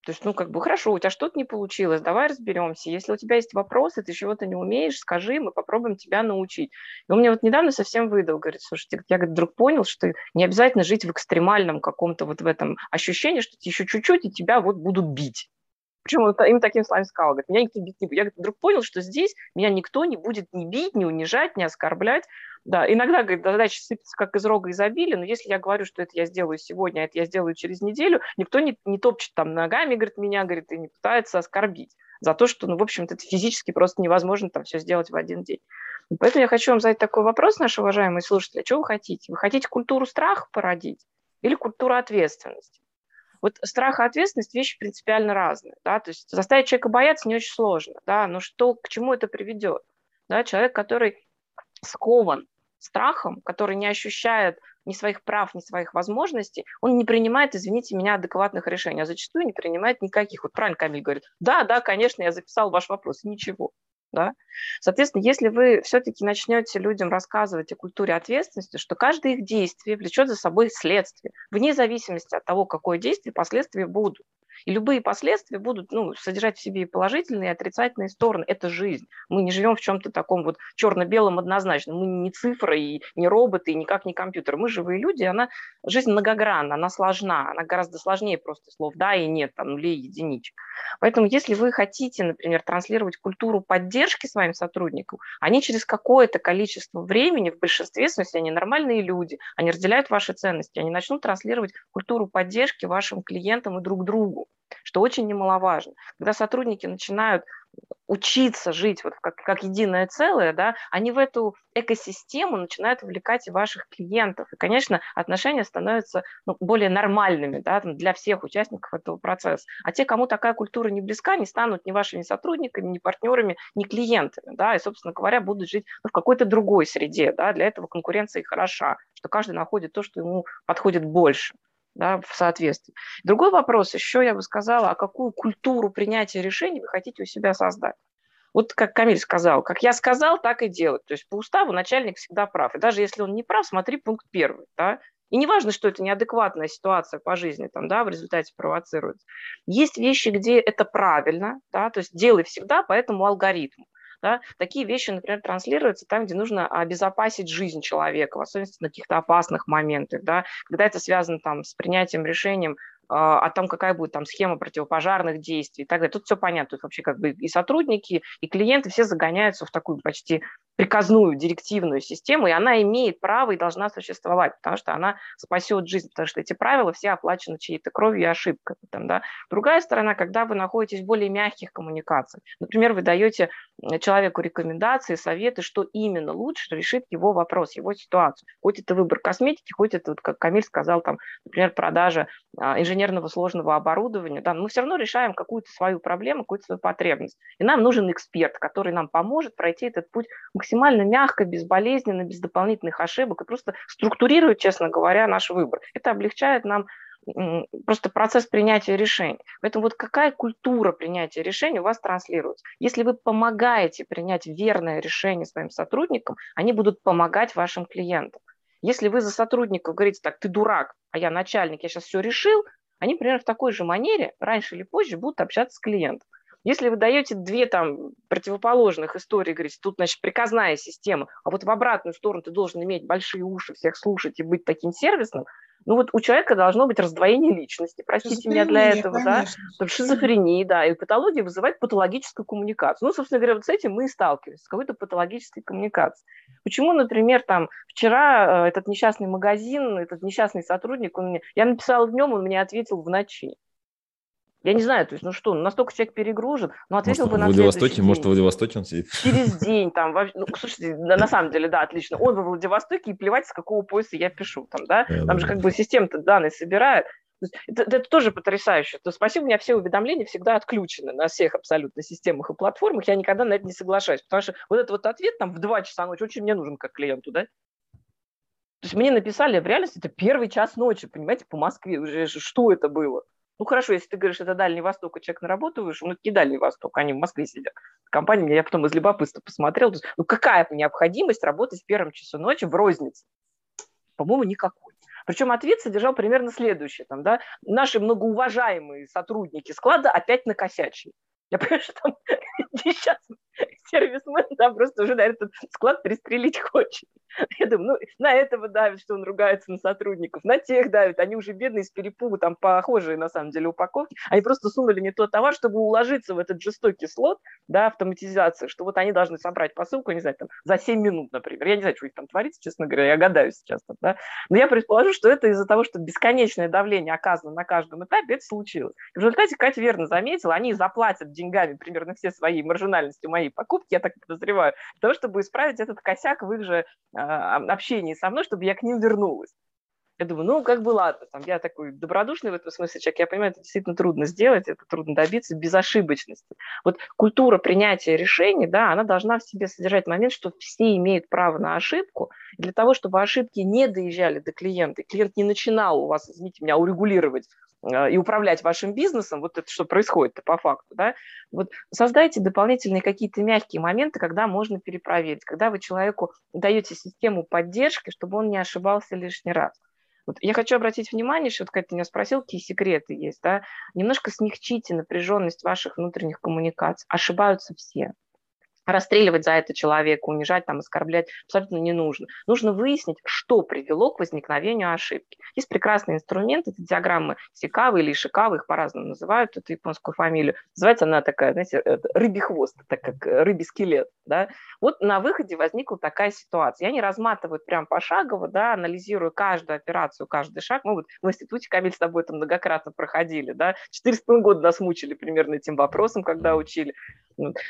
То есть, ну, как бы, хорошо, у тебя что-то не получилось, давай разберемся. Если у тебя есть вопросы, ты чего-то не умеешь, скажи, мы попробуем тебя научить. И он мне вот недавно совсем выдал, говорит, слушайте, я говорит, вдруг понял, что не обязательно жить в экстремальном каком-то вот в этом ощущении, что еще чуть-чуть, и тебя вот будут бить. Причем он им таким словами сказал, говорит, меня никто бить не будет. Я говорит, вдруг понял, что здесь меня никто не будет ни бить, ни унижать, ни оскорблять. Да, иногда, говорит, задача сыпется как из рога изобилия, но если я говорю, что это я сделаю сегодня, а это я сделаю через неделю, никто не, не топчет там ногами, говорит, меня, говорит, и не пытается оскорбить за то, что, ну, в общем-то, это физически просто невозможно там все сделать в один день. Поэтому я хочу вам задать такой вопрос, наши уважаемые слушатели, а что вы хотите? Вы хотите культуру страха породить или культуру ответственности? Вот страх и ответственность – вещи принципиально разные. Да? То есть заставить человека бояться не очень сложно. Да? Но что, к чему это приведет? Да? Человек, который скован страхом, который не ощущает ни своих прав, ни своих возможностей, он не принимает, извините меня, адекватных решений, а зачастую не принимает никаких. Вот правильно Камиль говорит, да, да, конечно, я записал ваш вопрос, ничего. Да? Соответственно, если вы все-таки начнете людям рассказывать о культуре ответственности, что каждое их действие влечет за собой следствие, вне зависимости от того, какое действие, последствия будут. И любые последствия будут ну, содержать в себе и положительные, и отрицательные стороны. Это жизнь. Мы не живем в чем-то таком вот черно-белом однозначно. Мы не цифры, и не роботы, и никак не компьютер. Мы живые люди, она, жизнь многогранна, она сложна, она гораздо сложнее просто слов да и нет, там нулей единичек. Поэтому если вы хотите, например, транслировать культуру поддержки своим сотрудникам, они через какое-то количество времени, в большинстве, в смысле, они нормальные люди, они разделяют ваши ценности, они начнут транслировать культуру поддержки вашим клиентам и друг другу, что очень немаловажно. Когда сотрудники начинают учиться жить вот как, как единое целое, да, они в эту экосистему начинают вовлекать и ваших клиентов. И, конечно, отношения становятся ну, более нормальными да, для всех участников этого процесса. А те, кому такая культура не близка, не станут ни вашими сотрудниками, ни партнерами, ни клиентами. Да, и, собственно говоря, будут жить ну, в какой-то другой среде. Да, для этого конкуренция хороша, что каждый находит то, что ему подходит больше да, в соответствии. Другой вопрос еще, я бы сказала, а какую культуру принятия решений вы хотите у себя создать? Вот как Камиль сказал, как я сказал, так и делать. То есть по уставу начальник всегда прав. И даже если он не прав, смотри пункт первый. Да? И не важно, что это неадекватная ситуация по жизни там, да, в результате провоцируется. Есть вещи, где это правильно, да, то есть делай всегда по этому алгоритму. Да? Такие вещи, например, транслируются там, где нужно обезопасить жизнь человека, в особенности на каких-то опасных моментах, да? когда это связано там, с принятием решением а, о том, какая будет там схема противопожарных действий и так далее. Тут все понятно, тут вообще как бы и сотрудники, и клиенты все загоняются в такую почти приказную директивную систему, и она имеет право и должна существовать, потому что она спасет жизнь, потому что эти правила все оплачены чьей-то кровью и ошибкой. Там, да. Другая сторона, когда вы находитесь в более мягких коммуникациях, например, вы даете человеку рекомендации, советы, что именно лучше решит его вопрос, его ситуацию. Хоть это выбор косметики, хоть это, вот, как Камиль сказал, там, например, продажа а, инженерного сложного оборудования, да, мы все равно решаем какую-то свою проблему, какую-то свою потребность. И нам нужен эксперт, который нам поможет пройти этот путь максимально мягко, безболезненно, без дополнительных ошибок и просто структурирует, честно говоря, наш выбор. Это облегчает нам просто процесс принятия решений. Поэтому вот какая культура принятия решений у вас транслируется? Если вы помогаете принять верное решение своим сотрудникам, они будут помогать вашим клиентам. Если вы за сотрудников говорите так, ты дурак, а я начальник, я сейчас все решил, они примерно в такой же манере раньше или позже будут общаться с клиентом. Если вы даете две там противоположных истории, говорите, тут, значит, приказная система, а вот в обратную сторону ты должен иметь большие уши, всех слушать и быть таким сервисным, ну вот у человека должно быть раздвоение личности, простите меня для этого, конечно. да, шизофрения, да, и патология вызывает патологическую коммуникацию. Ну, собственно говоря, вот с этим мы и сталкивались, с какой-то патологической коммуникацией. Почему, например, там вчера э, этот несчастный магазин, этот несчастный сотрудник, он мне, я написала днем, он мне ответил в ночи. Я не знаю, то есть, ну что, настолько человек перегружен, но ответил может, бы на Владивостоке, день. Может, в Владивостоке он сидит? Через день, там, вообще, ну, слушайте, да, на самом деле, да, отлично. Он во Владивостоке, и плевать, с какого пояса я пишу, там, да, yeah, там да, же как да. бы система-то данные собирает. Это, это тоже потрясающе. То спасибо, у меня все уведомления всегда отключены на всех абсолютно системах и платформах. Я никогда на это не соглашаюсь, потому что вот этот вот ответ там в 2 часа ночи очень мне нужен как клиенту, да? То есть мне написали, в реальности это первый час ночи, понимаете, по Москве. Уже что это было? Ну хорошо, если ты говоришь, это Дальний Восток, и человек на работу вышел, ну это не Дальний Восток, они в Москве сидят. Компания, я потом из любопытства посмотрел, ну какая необходимость работать в первом часу ночи в рознице? По-моему, никакой. Причем ответ содержал примерно следующее. Там, да, наши многоуважаемые сотрудники склада опять накосячили. Я понимаю, что там сейчас сервисмен там просто уже, наверное, этот склад пристрелить хочет. Я думаю, ну, на этого давит, что он ругается на сотрудников, на тех давит, они уже бедные с перепугу, там похожие, на самом деле, упаковки, они просто сунули не тот товар, чтобы уложиться в этот жестокий слот, да, автоматизации, что вот они должны собрать посылку, не знаю, там, за 7 минут, например. Я не знаю, что их там творится, честно говоря, я гадаю сейчас да. Но я предположу, что это из-за того, что бесконечное давление оказано на каждом этапе, это случилось. в результате Катя верно заметила, они заплатят деньгами примерно все свои маржинальности моей покупки, я так подозреваю, для того, чтобы исправить этот косяк в их же а, общении со мной, чтобы я к ним вернулась. Я думаю, ну, как бы ладно, там, я такой добродушный в этом смысле человек, я понимаю, это действительно трудно сделать, это трудно добиться без ошибочности. Вот культура принятия решений, да, она должна в себе содержать момент, что все имеют право на ошибку, для того, чтобы ошибки не доезжали до клиента, и клиент не начинал у вас, извините меня, урегулировать и управлять вашим бизнесом, вот это что происходит по факту, да, вот создайте дополнительные какие-то мягкие моменты, когда можно перепроверить, когда вы человеку даете систему поддержки, чтобы он не ошибался лишний раз. Вот я хочу обратить внимание, что вот ты меня спросил, какие секреты есть, да, немножко смягчите напряженность ваших внутренних коммуникаций. Ошибаются все расстреливать за это человека, унижать, там, оскорблять абсолютно не нужно. Нужно выяснить, что привело к возникновению ошибки. Есть прекрасный инструмент, это диаграммы Сикавы или Ишикавы, их по-разному называют, эту японскую фамилию. Называется она такая, знаете, рыбий хвост, так как рыбий скелет. Да? Вот на выходе возникла такая ситуация. Я не разматываю прям пошагово, да, анализирую каждую операцию, каждый шаг. Мы вот в институте, Камиль, с тобой это многократно проходили, да, 4,5 года нас мучили примерно этим вопросом, когда учили.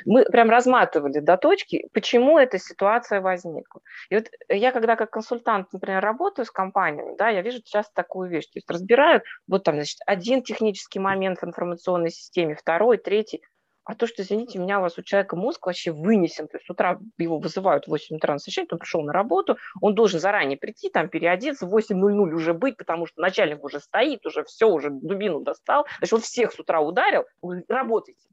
Мы прям разматывали до точки, почему эта ситуация возникла. И вот я, когда как консультант, например, работаю с компаниями, да, я вижу часто такую вещь. То есть разбирают, вот там, значит, один технический момент в информационной системе, второй, третий. А то, что, извините меня, у вас у человека мозг вообще вынесен, то есть с утра его вызывают в 8 утра на совещание, он пришел на работу, он должен заранее прийти, там, переодеться, в 8.00 уже быть, потому что начальник уже стоит, уже все, уже дубину достал, значит, он всех с утра ударил, работайте.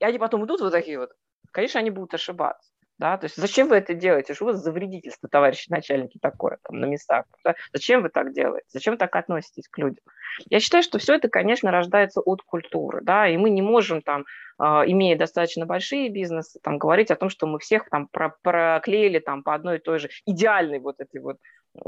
И они потом идут вот такие вот. Конечно, они будут ошибаться. Да? То есть зачем вы это делаете? Что у вас за вредительство, товарищи начальники, такое там, на местах? Да? Зачем вы так делаете? Зачем вы так относитесь к людям? Я считаю, что все это, конечно, рождается от культуры. Да? И мы не можем, там, а, имея достаточно большие бизнесы, там, говорить о том, что мы всех там проклеили там, по одной и той же идеальной вот этой вот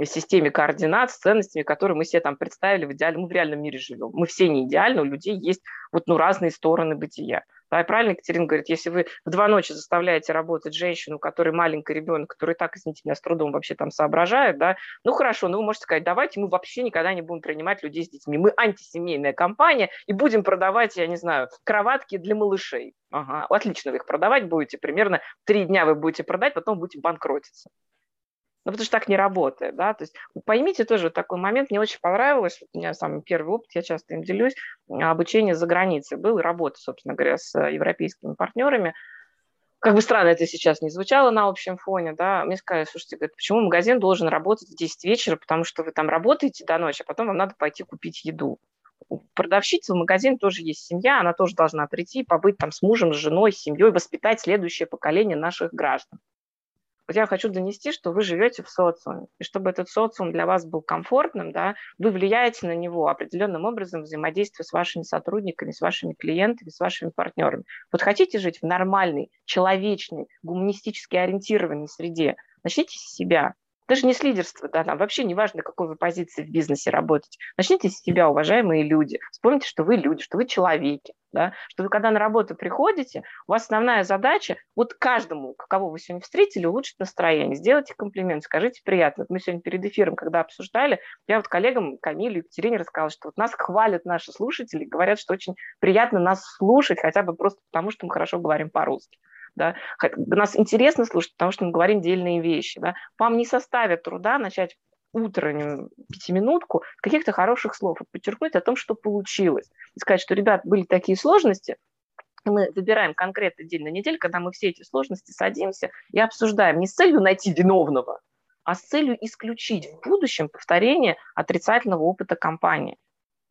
системе координат с ценностями, которые мы себе там представили в идеале. Мы в реальном мире живем. Мы все не идеальны, у людей есть вот, ну, разные стороны бытия. Да, и правильно Екатерина говорит, если вы в два ночи заставляете работать женщину, у которой маленький ребенок, который так, извините меня, с трудом вообще там соображает, да, ну хорошо, ну вы можете сказать, давайте мы вообще никогда не будем принимать людей с детьми. Мы антисемейная компания и будем продавать, я не знаю, кроватки для малышей. Ага, отлично, вы их продавать будете, примерно три дня вы будете продать, потом будете банкротиться. Ну, потому что так не работает, да, то есть поймите тоже такой момент, мне очень понравилось, у меня самый первый опыт, я часто им делюсь, обучение за границей был, и работа, собственно говоря, с европейскими партнерами, как бы странно это сейчас не звучало на общем фоне, да, мне сказали, слушайте, говорят, почему магазин должен работать в 10 вечера, потому что вы там работаете до ночи, а потом вам надо пойти купить еду. У продавщицы в магазине тоже есть семья, она тоже должна прийти, побыть там с мужем, с женой, с семьей, воспитать следующее поколение наших граждан. Я хочу донести, что вы живете в социуме, и чтобы этот социум для вас был комфортным, да, вы влияете на него определенным образом взаимодействуя с вашими сотрудниками, с вашими клиентами, с вашими партнерами. Вот хотите жить в нормальной, человечной, гуманистически ориентированной среде, начните с себя, даже не с лидерства, да, там вообще не важно, какой вы позиции в бизнесе работаете. Начните с себя, уважаемые люди. Вспомните, что вы люди, что вы человеки, да, что вы когда на работу приходите, у вас основная задача вот каждому, кого вы сегодня встретили, улучшить настроение, сделайте комплимент, скажите приятно. Вот мы сегодня перед эфиром, когда обсуждали, я вот коллегам Камиле, Екатерине рассказала, что вот нас хвалят наши слушатели, говорят, что очень приятно нас слушать, хотя бы просто потому, что мы хорошо говорим по-русски. Да? Нас интересно слушать, потому что мы говорим дельные вещи. Да? Вам не составит труда начать утреннюю пятиминутку каких-то хороших слов подчеркнуть о том, что получилось. И сказать, что, ребят, были такие сложности, мы выбираем конкретный день на неделю, когда мы все эти сложности садимся и обсуждаем не с целью найти виновного, а с целью исключить в будущем повторение отрицательного опыта компании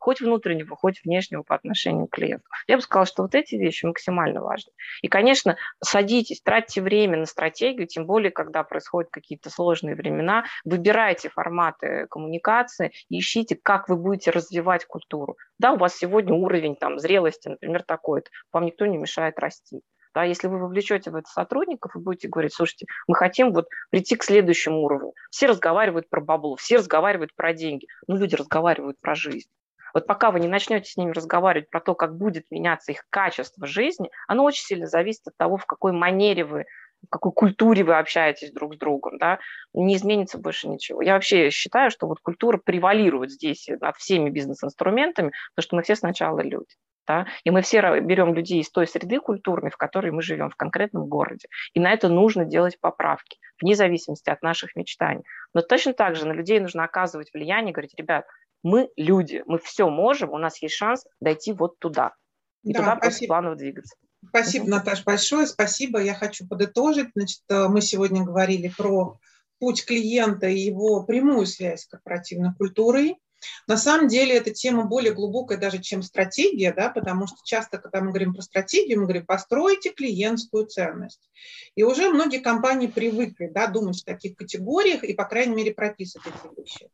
хоть внутреннего, хоть внешнего по отношению к клиенту. Я бы сказала, что вот эти вещи максимально важны. И, конечно, садитесь, тратьте время на стратегию, тем более, когда происходят какие-то сложные времена, выбирайте форматы коммуникации и ищите, как вы будете развивать культуру. Да, у вас сегодня уровень там, зрелости, например, такой-то, вам никто не мешает расти. Да, если вы вовлечете в это сотрудников и будете говорить, слушайте, мы хотим вот прийти к следующему уровню. Все разговаривают про бабло, все разговаривают про деньги. Ну, люди разговаривают про жизнь. Вот пока вы не начнете с ними разговаривать про то, как будет меняться их качество жизни, оно очень сильно зависит от того, в какой манере вы в какой культуре вы общаетесь друг с другом, да, не изменится больше ничего. Я вообще считаю, что вот культура превалирует здесь над всеми бизнес-инструментами, потому что мы все сначала люди. Да? И мы все берем людей из той среды культурной, в которой мы живем, в конкретном городе. И на это нужно делать поправки, вне зависимости от наших мечтаний. Но точно так же на людей нужно оказывать влияние, говорить, ребят, мы люди, мы все можем, у нас есть шанс дойти вот туда. И да, туда спасибо. просто планово двигаться. Спасибо, Наташа, большое. Спасибо. Я хочу подытожить. Значит, э, мы сегодня говорили про путь клиента и его прямую связь с корпоративной культурой. На самом деле эта тема более глубокая даже, чем стратегия, да, потому что часто, когда мы говорим про стратегию, мы говорим, постройте клиентскую ценность. И уже многие компании привыкли да, думать в таких категориях и, по крайней мере, прописывать эти вещи.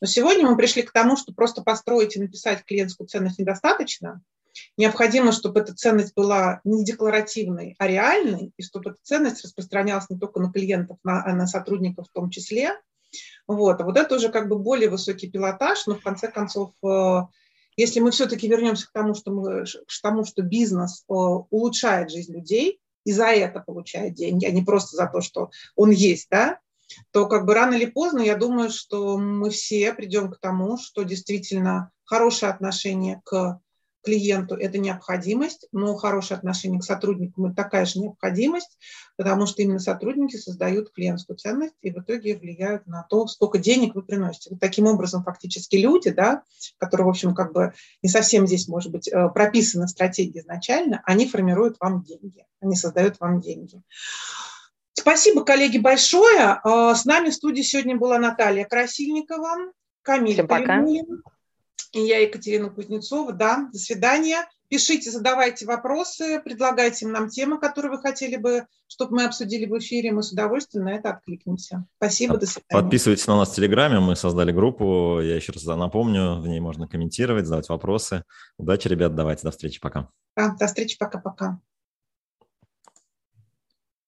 Но сегодня мы пришли к тому, что просто построить и написать клиентскую ценность недостаточно. Необходимо, чтобы эта ценность была не декларативной, а реальной, и чтобы эта ценность распространялась не только на клиентов, на, а на сотрудников в том числе. Вот. А вот это уже как бы более высокий пилотаж, но в конце концов, э, если мы все-таки вернемся к тому, что, мы, к тому, что бизнес э, улучшает жизнь людей, и за это получает деньги, а не просто за то, что он есть, да, то как бы рано или поздно, я думаю, что мы все придем к тому, что действительно хорошее отношение к клиенту – это необходимость, но хорошее отношение к сотруднику – это такая же необходимость, потому что именно сотрудники создают клиентскую ценность и в итоге влияют на то, сколько денег вы приносите. Вот таким образом, фактически люди, да, которые, в общем, как бы не совсем здесь, может быть, э, прописаны в стратегии изначально, они формируют вам деньги, они создают вам деньги. Спасибо, коллеги, большое. Э, с нами в студии сегодня была Наталья Красильникова, Камиль пока. и я, Екатерина Кузнецова. Да, до свидания. Пишите, задавайте вопросы, предлагайте нам темы, которые вы хотели бы, чтобы мы обсудили в эфире. Мы с удовольствием на это откликнемся. Спасибо, до свидания. Подписывайтесь на нас в Телеграме. Мы создали группу. Я еще раз напомню, в ней можно комментировать, задавать вопросы. Удачи, ребят. Давайте, до встречи. Пока. Да, до встречи. Пока-пока.